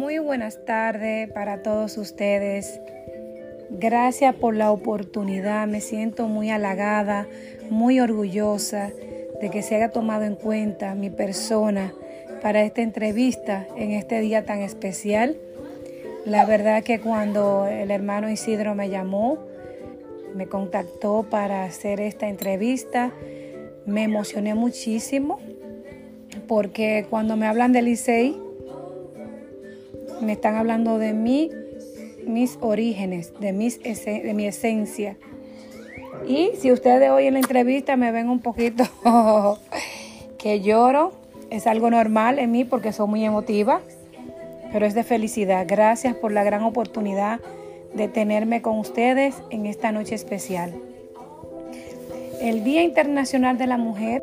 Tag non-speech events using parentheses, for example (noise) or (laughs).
Muy buenas tardes para todos ustedes. Gracias por la oportunidad. Me siento muy halagada, muy orgullosa de que se haya tomado en cuenta mi persona para esta entrevista en este día tan especial. La verdad que cuando el hermano Isidro me llamó, me contactó para hacer esta entrevista, me emocioné muchísimo porque cuando me hablan de Licey, me están hablando de mí, mis orígenes, de, mis de mi esencia. Y si ustedes hoy en la entrevista me ven un poquito (laughs) que lloro, es algo normal en mí porque soy muy emotiva, pero es de felicidad. Gracias por la gran oportunidad de tenerme con ustedes en esta noche especial. El Día Internacional de la Mujer